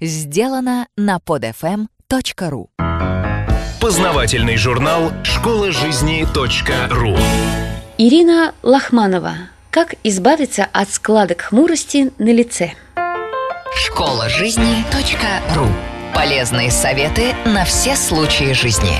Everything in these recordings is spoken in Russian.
Сделано на podfm.ru Познавательный журнал «Школа жизни .ру» Ирина Лохманова. Как избавиться от складок хмурости на лице? Школа жизни .ру Полезные советы на все случаи жизни.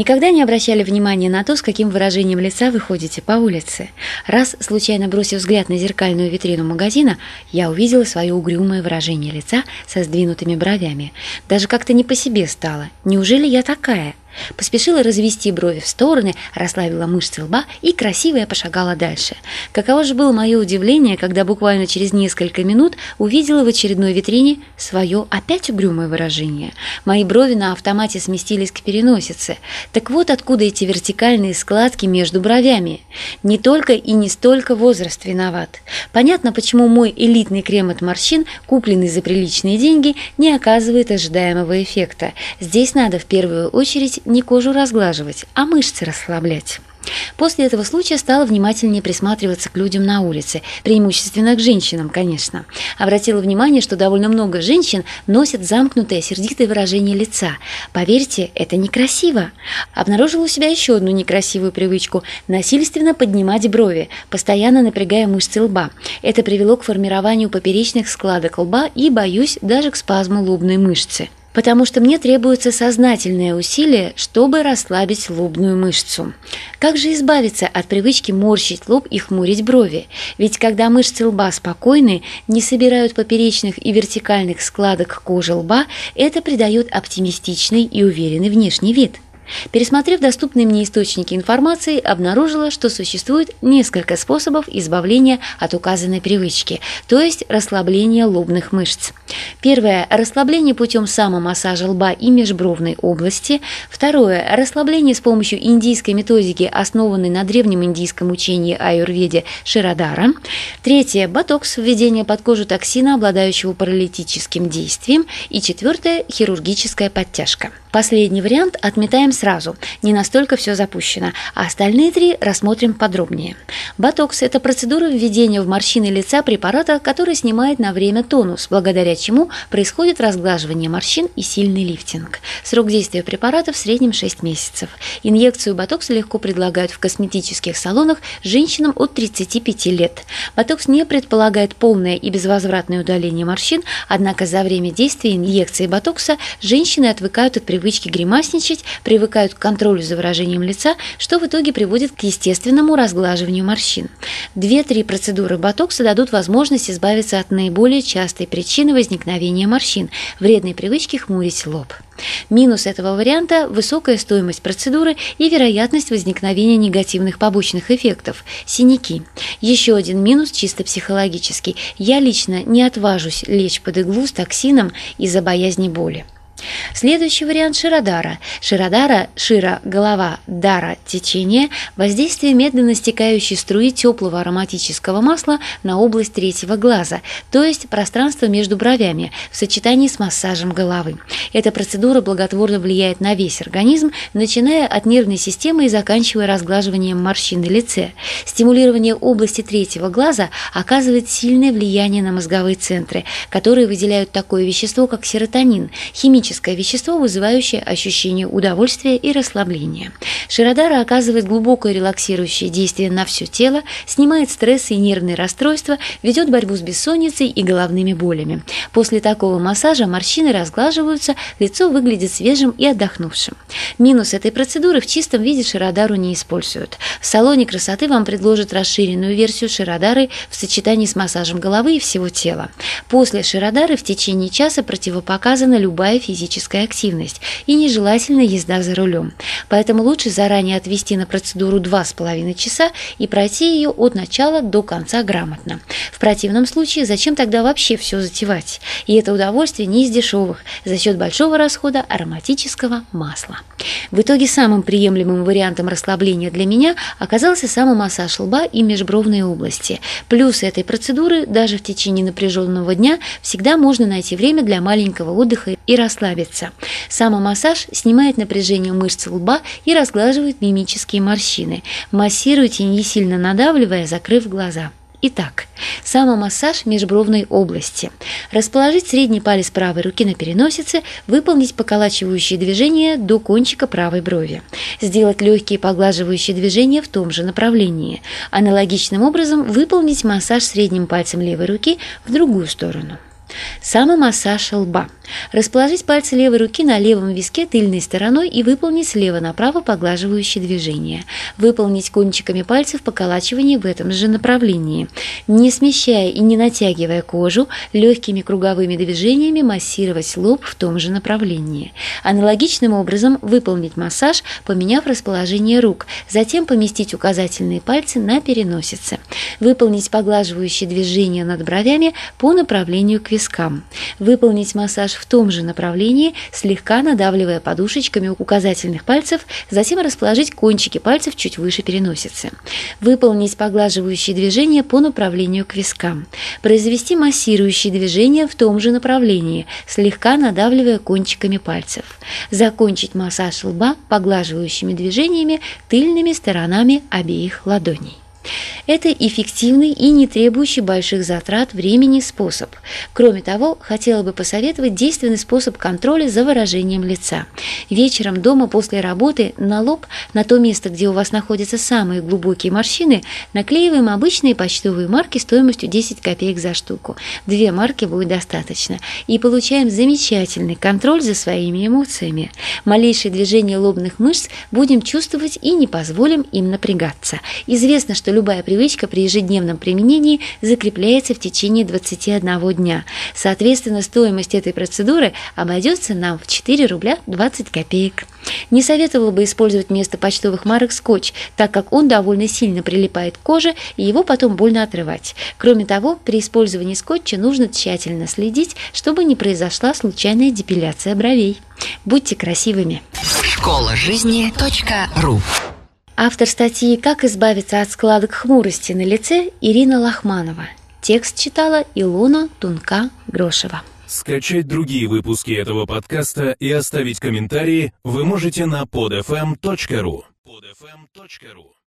Никогда не обращали внимания на то, с каким выражением лица вы ходите по улице. Раз, случайно бросив взгляд на зеркальную витрину магазина, я увидела свое угрюмое выражение лица со сдвинутыми бровями. Даже как-то не по себе стало. Неужели я такая? Поспешила развести брови в стороны, расслабила мышцы лба и красивая пошагала дальше. Каково же было мое удивление, когда буквально через несколько минут увидела в очередной витрине свое опять угрюмое выражение. Мои брови на автомате сместились к переносице. Так вот откуда эти вертикальные складки между бровями. Не только и не столько возраст виноват. Понятно, почему мой элитный крем от морщин, купленный за приличные деньги, не оказывает ожидаемого эффекта. Здесь надо в первую очередь не кожу разглаживать, а мышцы расслаблять. После этого случая стала внимательнее присматриваться к людям на улице, преимущественно к женщинам, конечно. Обратила внимание, что довольно много женщин носят замкнутое, сердитое выражение лица. Поверьте, это некрасиво. Обнаружила у себя еще одну некрасивую привычку – насильственно поднимать брови, постоянно напрягая мышцы лба. Это привело к формированию поперечных складок лба и, боюсь, даже к спазму лобной мышцы потому что мне требуется сознательное усилие, чтобы расслабить лобную мышцу. Как же избавиться от привычки морщить лоб и хмурить брови? Ведь когда мышцы лба спокойны, не собирают поперечных и вертикальных складок кожи лба, это придает оптимистичный и уверенный внешний вид – Пересмотрев доступные мне источники информации, обнаружила, что существует несколько способов избавления от указанной привычки, то есть расслабления лобных мышц. Первое – расслабление путем самомассажа лба и межбровной области. Второе – расслабление с помощью индийской методики, основанной на древнем индийском учении аюрведе Ширадара. Третье – ботокс, введение под кожу токсина, обладающего паралитическим действием. И четвертое – хирургическая подтяжка. Последний вариант отметаем сразу, не настолько все запущено, а остальные три рассмотрим подробнее. Ботокс – это процедура введения в морщины лица препарата, который снимает на время тонус, благодаря чему происходит разглаживание морщин и сильный лифтинг. Срок действия препарата в среднем 6 месяцев. Инъекцию ботокса легко предлагают в косметических салонах женщинам от 35 лет. Ботокс не предполагает полное и безвозвратное удаление морщин, однако за время действия инъекции ботокса женщины отвыкают от привычки гримасничать, привыкают к контролю за выражением лица, что в итоге приводит к естественному разглаживанию морщин. Две-три процедуры ботокса дадут возможность избавиться от наиболее частой причины возникновения морщин – вредной привычки хмурить лоб. Минус этого варианта – высокая стоимость процедуры и вероятность возникновения негативных побочных эффектов – синяки. Еще один минус чисто психологический – я лично не отважусь лечь под иглу с токсином из-за боязни боли. Следующий вариант Ширадара. Ширадара – шира, голова, дара, течение, воздействие медленно стекающей струи теплого ароматического масла на область третьего глаза, то есть пространство между бровями, в сочетании с массажем головы. Эта процедура благотворно влияет на весь организм, начиная от нервной системы и заканчивая разглаживанием морщин на лице. Стимулирование области третьего глаза оказывает сильное влияние на мозговые центры, которые выделяют такое вещество, как серотонин, химический химическое вещество, вызывающее ощущение удовольствия и расслабления. Широдара оказывает глубокое релаксирующее действие на все тело, снимает стресс и нервные расстройства, ведет борьбу с бессонницей и головными болями. После такого массажа морщины разглаживаются, лицо выглядит свежим и отдохнувшим. Минус этой процедуры в чистом виде Широдару не используют. В салоне красоты вам предложат расширенную версию Широдары в сочетании с массажем головы и всего тела. После Широдары в течение часа противопоказана любая физическая физическая активность и нежелательная езда за рулем. Поэтому лучше заранее отвести на процедуру 2,5 часа и пройти ее от начала до конца грамотно. В противном случае зачем тогда вообще все затевать? И это удовольствие не из дешевых, за счет большого расхода ароматического масла. В итоге самым приемлемым вариантом расслабления для меня оказался самомассаж лба и межбровной области. Плюсы этой процедуры даже в течение напряженного дня всегда можно найти время для маленького отдыха и расслабления расслабиться. Самомассаж снимает напряжение мышц лба и разглаживает мимические морщины. Массируйте, не сильно надавливая, закрыв глаза. Итак, самомассаж межбровной области. Расположить средний палец правой руки на переносице, выполнить поколачивающие движения до кончика правой брови. Сделать легкие поглаживающие движения в том же направлении. Аналогичным образом выполнить массаж средним пальцем левой руки в другую сторону. Самомассаж лба. Расположить пальцы левой руки на левом виске тыльной стороной и выполнить слева направо поглаживающие движения. Выполнить кончиками пальцев поколачивание в этом же направлении. Не смещая и не натягивая кожу, легкими круговыми движениями массировать лоб в том же направлении. Аналогичным образом выполнить массаж, поменяв расположение рук, затем поместить указательные пальцы на переносице. Выполнить поглаживающие движения над бровями по направлению к вискам. Выполнить массаж в том же направлении, слегка надавливая подушечками указательных пальцев, затем расположить кончики пальцев чуть выше переносицы. Выполнить поглаживающие движения по направлению к вискам. Произвести массирующие движения в том же направлении, слегка надавливая кончиками пальцев. Закончить массаж лба поглаживающими движениями тыльными сторонами обеих ладоней. Это эффективный и не требующий больших затрат времени способ. Кроме того, хотела бы посоветовать действенный способ контроля за выражением лица. Вечером дома после работы на лоб, на то место, где у вас находятся самые глубокие морщины, наклеиваем обычные почтовые марки стоимостью 10 копеек за штуку. Две марки будет достаточно. И получаем замечательный контроль за своими эмоциями. Малейшее движение лобных мышц будем чувствовать и не позволим им напрягаться. Известно, что любая привычка при ежедневном применении закрепляется в течение 21 дня. Соответственно, стоимость этой процедуры обойдется нам в 4 рубля 20 копеек. Не советовала бы использовать вместо почтовых марок скотч, так как он довольно сильно прилипает к коже и его потом больно отрывать. Кроме того, при использовании скотча нужно тщательно следить, чтобы не произошла случайная депиляция бровей. Будьте красивыми! Школа жизни .ру Автор статьи «Как избавиться от складок хмурости на лице» Ирина Лохманова. Текст читала Илона Тунка-Грошева. Скачать другие выпуски этого подкаста и оставить комментарии вы можете на podfm.ru. podfm.ru